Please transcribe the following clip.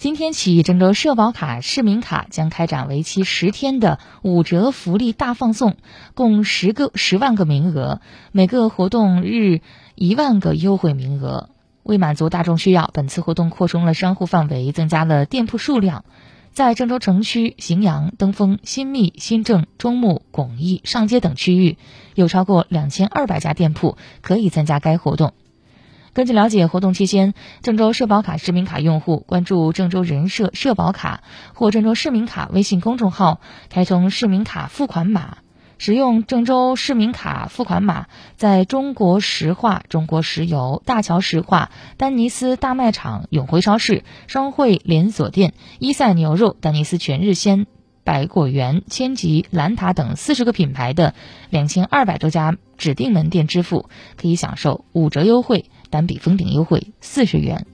今天起，郑州社保卡市民卡将开展为期十天的五折福利大放送，共十个十万个名额，每个活动日一万个优惠名额。为满足大众需要，本次活动扩充了商户范围，增加了店铺数量。在郑州城区、荥阳、登封、新密、新郑、中牟、巩义、上街等区域，有超过两千二百家店铺可以参加该活动。根据了解，活动期间，郑州社保卡市民卡用户关注郑州人社社保卡或郑州市民卡微信公众号，开通市民卡付款码，使用郑州市民卡付款码，在中国石化、中国石油、大桥石化、丹尼斯大卖场、永辉超市、双汇连锁店、伊赛牛肉、丹尼斯全日鲜。百果园、千吉、兰塔等四十个品牌的两千二百多家指定门店支付，可以享受五折优惠，单笔封顶优惠四十元。